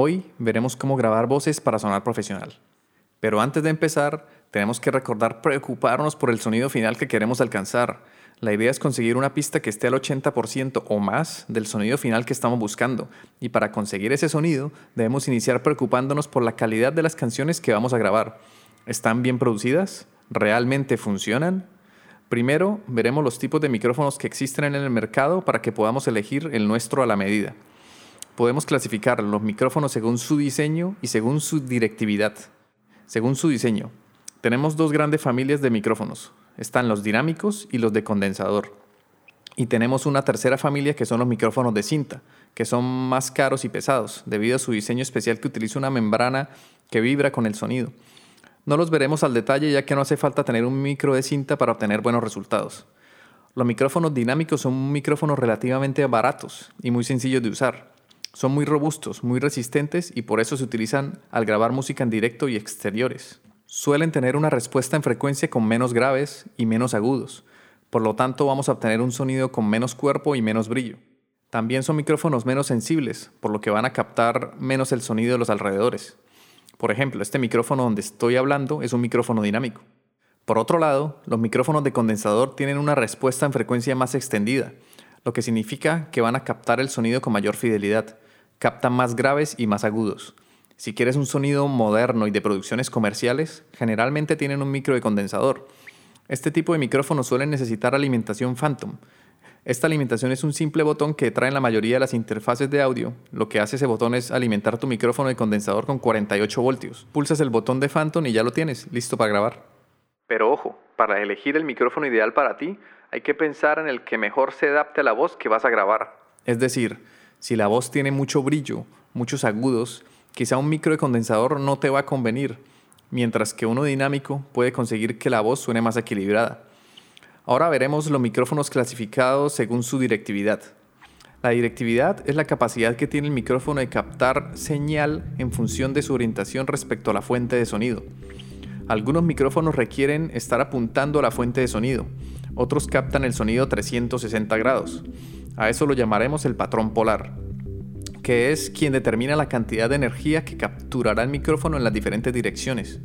Hoy veremos cómo grabar voces para sonar profesional. Pero antes de empezar, tenemos que recordar preocuparnos por el sonido final que queremos alcanzar. La idea es conseguir una pista que esté al 80% o más del sonido final que estamos buscando. Y para conseguir ese sonido, debemos iniciar preocupándonos por la calidad de las canciones que vamos a grabar. ¿Están bien producidas? ¿Realmente funcionan? Primero, veremos los tipos de micrófonos que existen en el mercado para que podamos elegir el nuestro a la medida. Podemos clasificar los micrófonos según su diseño y según su directividad. Según su diseño, tenemos dos grandes familias de micrófonos. Están los dinámicos y los de condensador. Y tenemos una tercera familia que son los micrófonos de cinta, que son más caros y pesados, debido a su diseño especial que utiliza una membrana que vibra con el sonido. No los veremos al detalle ya que no hace falta tener un micro de cinta para obtener buenos resultados. Los micrófonos dinámicos son micrófonos relativamente baratos y muy sencillos de usar. Son muy robustos, muy resistentes y por eso se utilizan al grabar música en directo y exteriores. Suelen tener una respuesta en frecuencia con menos graves y menos agudos, por lo tanto vamos a obtener un sonido con menos cuerpo y menos brillo. También son micrófonos menos sensibles, por lo que van a captar menos el sonido de los alrededores. Por ejemplo, este micrófono donde estoy hablando es un micrófono dinámico. Por otro lado, los micrófonos de condensador tienen una respuesta en frecuencia más extendida, lo que significa que van a captar el sonido con mayor fidelidad, captan más graves y más agudos. Si quieres un sonido moderno y de producciones comerciales, generalmente tienen un micro de condensador. Este tipo de micrófonos suelen necesitar alimentación Phantom, esta alimentación es un simple botón que trae en la mayoría de las interfaces de audio. Lo que hace ese botón es alimentar tu micrófono de condensador con 48 voltios. Pulsas el botón de Phantom y ya lo tienes, listo para grabar. Pero ojo, para elegir el micrófono ideal para ti, hay que pensar en el que mejor se adapte a la voz que vas a grabar. Es decir, si la voz tiene mucho brillo, muchos agudos, quizá un micro de condensador no te va a convenir, mientras que uno dinámico puede conseguir que la voz suene más equilibrada. Ahora veremos los micrófonos clasificados según su directividad. La directividad es la capacidad que tiene el micrófono de captar señal en función de su orientación respecto a la fuente de sonido. Algunos micrófonos requieren estar apuntando a la fuente de sonido, otros captan el sonido 360 grados. A eso lo llamaremos el patrón polar, que es quien determina la cantidad de energía que capturará el micrófono en las diferentes direcciones.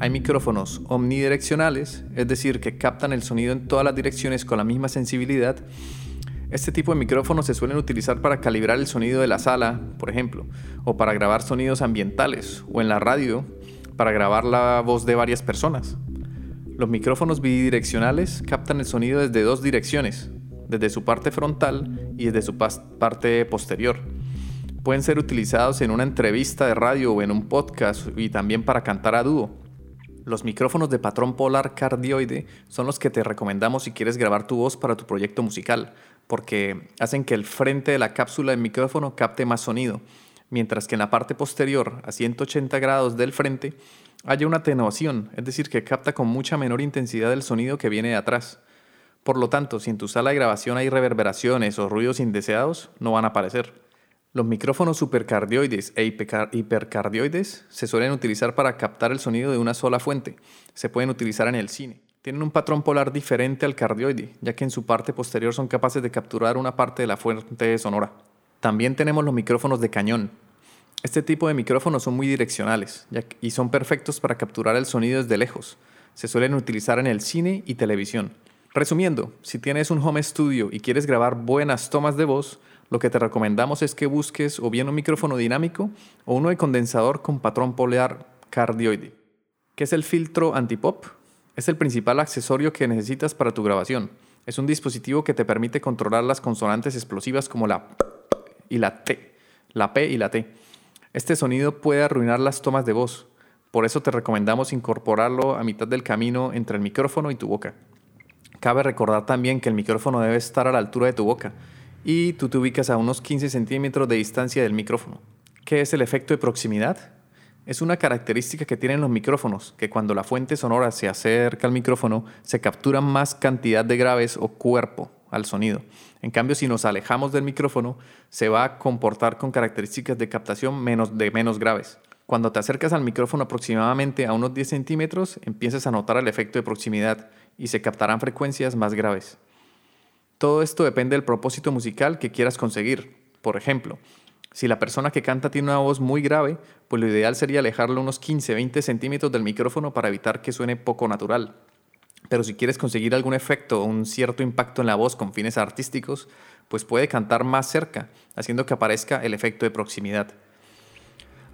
Hay micrófonos omnidireccionales, es decir, que captan el sonido en todas las direcciones con la misma sensibilidad. Este tipo de micrófonos se suelen utilizar para calibrar el sonido de la sala, por ejemplo, o para grabar sonidos ambientales, o en la radio, para grabar la voz de varias personas. Los micrófonos bidireccionales captan el sonido desde dos direcciones, desde su parte frontal y desde su parte posterior. Pueden ser utilizados en una entrevista de radio o en un podcast y también para cantar a dúo. Los micrófonos de patrón polar cardioide son los que te recomendamos si quieres grabar tu voz para tu proyecto musical, porque hacen que el frente de la cápsula del micrófono capte más sonido, mientras que en la parte posterior, a 180 grados del frente, haya una atenuación, es decir, que capta con mucha menor intensidad el sonido que viene de atrás. Por lo tanto, si en tu sala de grabación hay reverberaciones o ruidos indeseados, no van a aparecer. Los micrófonos supercardioides e hipercardioides se suelen utilizar para captar el sonido de una sola fuente. Se pueden utilizar en el cine. Tienen un patrón polar diferente al cardioide, ya que en su parte posterior son capaces de capturar una parte de la fuente sonora. También tenemos los micrófonos de cañón. Este tipo de micrófonos son muy direccionales y son perfectos para capturar el sonido desde lejos. Se suelen utilizar en el cine y televisión. Resumiendo, si tienes un home studio y quieres grabar buenas tomas de voz, lo que te recomendamos es que busques o bien un micrófono dinámico o uno de condensador con patrón polar cardioide. ¿Qué es el filtro antipop? Es el principal accesorio que necesitas para tu grabación. Es un dispositivo que te permite controlar las consonantes explosivas como la P y la T, la P y la T. Este sonido puede arruinar las tomas de voz, por eso te recomendamos incorporarlo a mitad del camino entre el micrófono y tu boca. Cabe recordar también que el micrófono debe estar a la altura de tu boca, y tú te ubicas a unos 15 centímetros de distancia del micrófono. ¿Qué ¿Qué es el efecto de proximidad? Es una característica que tienen los micrófonos, que cuando la fuente sonora se acerca al micrófono, se captura más cantidad de graves o cuerpo al sonido. En cambio, si nos alejamos del micrófono, se va a comportar con características de captación menos, de menos graves. Cuando te acercas al micrófono aproximadamente a unos 10 centímetros, empiezas a notar el efecto de proximidad y se captarán frecuencias más graves. Todo esto depende del propósito musical que quieras conseguir. Por ejemplo, si la persona que canta tiene una voz muy grave, pues lo ideal sería alejarlo unos 15-20 centímetros del micrófono para evitar que suene poco natural. Pero si quieres conseguir algún efecto o un cierto impacto en la voz con fines artísticos, pues puede cantar más cerca, haciendo que aparezca el efecto de proximidad.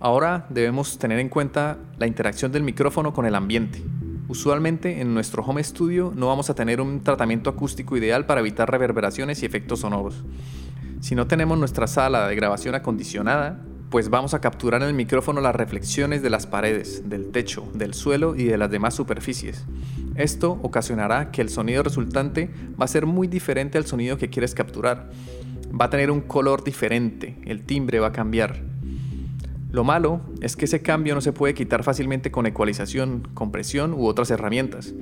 Ahora debemos tener en cuenta la interacción del micrófono con el ambiente. Usualmente en nuestro home studio no vamos a tener un tratamiento acústico ideal para evitar reverberaciones y efectos sonoros. Si no tenemos nuestra sala de grabación acondicionada, pues vamos a capturar en el micrófono las reflexiones de las paredes, del techo, del suelo y de las demás superficies. Esto ocasionará que el sonido resultante va a ser muy diferente al sonido que quieres capturar. Va a tener un color diferente, el timbre va a cambiar. Lo malo es que ese cambio no se puede quitar fácilmente con ecualización, compresión u otras herramientas.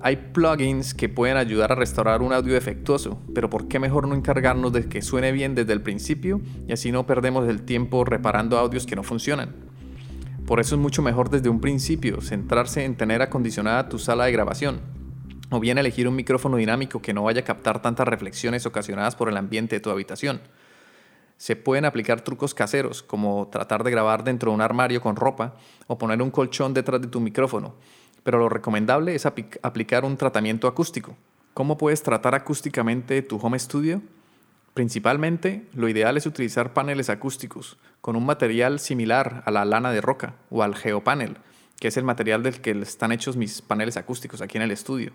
Hay plugins que pueden ayudar a restaurar un audio defectuoso, pero ¿por qué mejor no encargarnos de que suene bien desde el principio y así no perdemos el tiempo reparando audios que no funcionan? Por eso es mucho mejor desde un principio centrarse en tener acondicionada tu sala de grabación, o bien elegir un micrófono dinámico que no vaya a captar tantas reflexiones ocasionadas por el ambiente de tu habitación. Se pueden aplicar trucos caseros, como tratar de grabar dentro de un armario con ropa o poner un colchón detrás de tu micrófono, pero lo recomendable es aplicar un tratamiento acústico. ¿Cómo puedes tratar acústicamente tu home studio? Principalmente, lo ideal es utilizar paneles acústicos con un material similar a la lana de roca o al geopanel, que es el material del que están hechos mis paneles acústicos aquí en el estudio.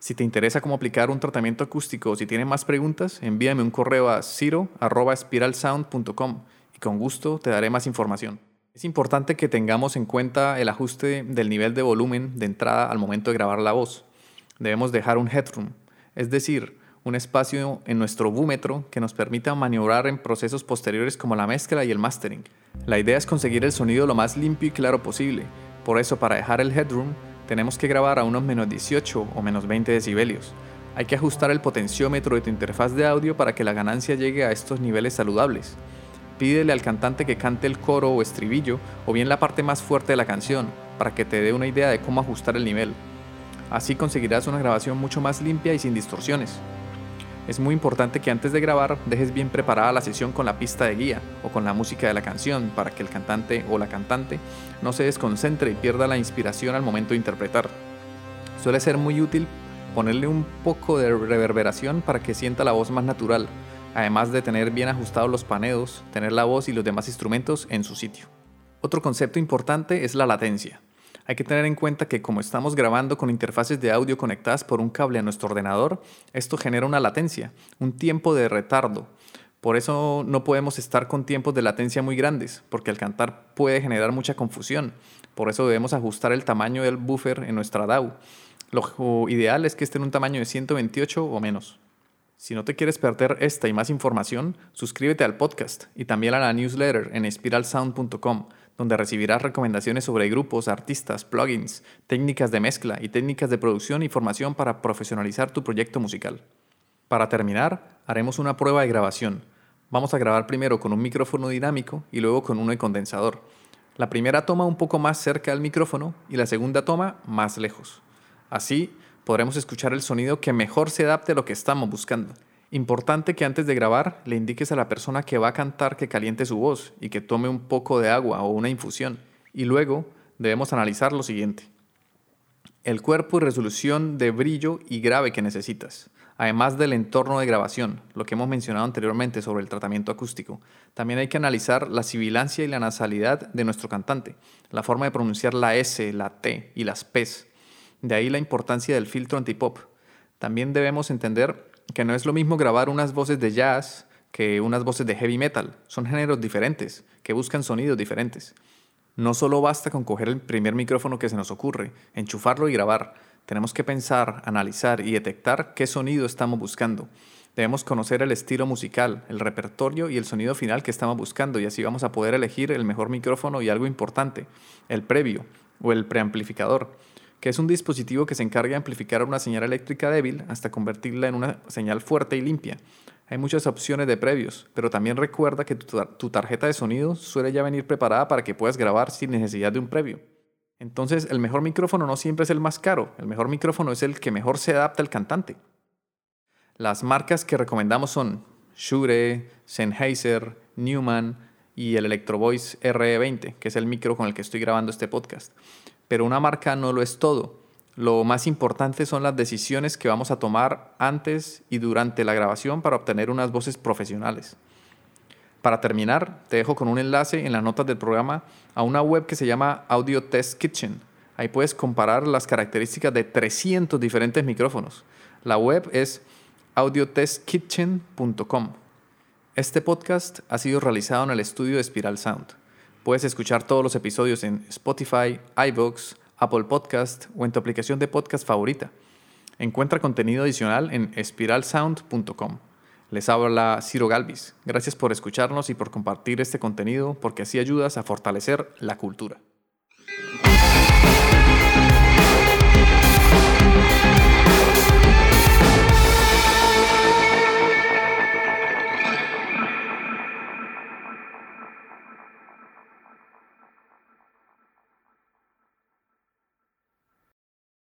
Si te interesa cómo aplicar un tratamiento acústico o si tienes más preguntas, envíame un correo a ciro.spiralsound.com y con gusto te daré más información. Es importante que tengamos en cuenta el ajuste del nivel de volumen de entrada al momento de grabar la voz. Debemos dejar un headroom, es decir, un espacio en nuestro búmetro que nos permita maniobrar en procesos posteriores como la mezcla y el mastering. La idea es conseguir el sonido lo más limpio y claro posible, por eso para dejar el headroom tenemos que grabar a unos menos 18 o menos 20 decibelios. Hay que ajustar el potenciómetro de tu interfaz de audio para que la ganancia llegue a estos niveles saludables pídele al cantante que cante el coro o estribillo o bien la parte más fuerte de la canción para que te dé una idea de cómo ajustar el nivel. Así conseguirás una grabación mucho más limpia y sin distorsiones. Es muy importante que antes de grabar dejes bien preparada la sesión con la pista de guía o con la música de la canción para que el cantante o la cantante no se desconcentre y pierda la inspiración al momento de interpretar. Suele ser muy útil ponerle un poco de reverberación para que sienta la voz más natural además de tener bien ajustados los paneos, tener la voz y los demás instrumentos en su sitio. Otro concepto importante es la latencia. Hay que tener en cuenta que como estamos grabando con interfaces de audio conectadas por un cable a nuestro ordenador, esto genera una latencia, un tiempo de retardo. Por eso no podemos estar con tiempos de latencia muy grandes, porque al cantar puede generar mucha confusión. Por eso debemos ajustar el tamaño del buffer en nuestra DAW. Lo ideal es que esté en un tamaño de 128 o menos. Si no te quieres perder esta y más información, suscríbete al podcast y también a la newsletter en spiralsound.com, donde recibirás recomendaciones sobre grupos, artistas, plugins, técnicas de mezcla y técnicas de producción y formación para profesionalizar tu proyecto musical. Para terminar, haremos una prueba de grabación. Vamos a grabar primero con un micrófono dinámico y luego con uno de condensador. La primera toma un poco más cerca del micrófono y la segunda toma más lejos. Así, podremos escuchar el sonido que mejor se adapte a lo que estamos buscando. Importante que antes de grabar le indiques a la persona que va a cantar que caliente su voz y que tome un poco de agua o una infusión. Y luego debemos analizar lo siguiente. El cuerpo y resolución de brillo y grave que necesitas, además del entorno de grabación, lo que hemos mencionado anteriormente sobre el tratamiento acústico. También hay que analizar la sibilancia y la nasalidad de nuestro cantante, la forma de pronunciar la S, la T y las P's de ahí la importancia del filtro antipop. También debemos entender que no es lo mismo grabar unas voces de jazz que unas voces de heavy metal. Son géneros diferentes, que buscan sonidos diferentes. No solo basta con coger el primer micrófono que se nos ocurre, enchufarlo y grabar. Tenemos que pensar, analizar y detectar qué sonido estamos buscando. Debemos conocer el estilo musical, el repertorio y el sonido final que estamos buscando y así vamos a poder elegir el mejor micrófono y algo importante, el previo o el preamplificador, que es un dispositivo que se encarga de amplificar una señal eléctrica débil hasta convertirla en una señal fuerte y limpia. Hay muchas opciones de previos, pero también recuerda que tu, tarjeta de sonido suele ya venir preparada para que puedas grabar sin necesidad de un previo. Entonces, el mejor micrófono no siempre es el más caro, el mejor micrófono es el que mejor se adapta al cantante. Las marcas que recomendamos son Shure, Sennheiser, Newman y el Electro Voice RE20, que es el micro con el que estoy grabando este podcast. Pero una marca no lo es todo. Lo más importante son las decisiones que vamos a tomar antes y durante la grabación para obtener unas voces profesionales. Para terminar, te dejo con un enlace en las notas del programa a una web que se llama Audio Test Kitchen. Ahí puedes comparar las características de 300 diferentes micrófonos. La web es audiotestkitchen.com. Este podcast ha sido realizado en el estudio de Spiral Sound. Puedes escuchar todos los episodios en Spotify, iVoox, Apple Podcast o en tu aplicación de podcast favorita. Encuentra contenido adicional en espiralsound.com. Les habla Ciro Galvis. Gracias por escucharnos y por compartir este contenido porque así ayudas a fortalecer la cultura.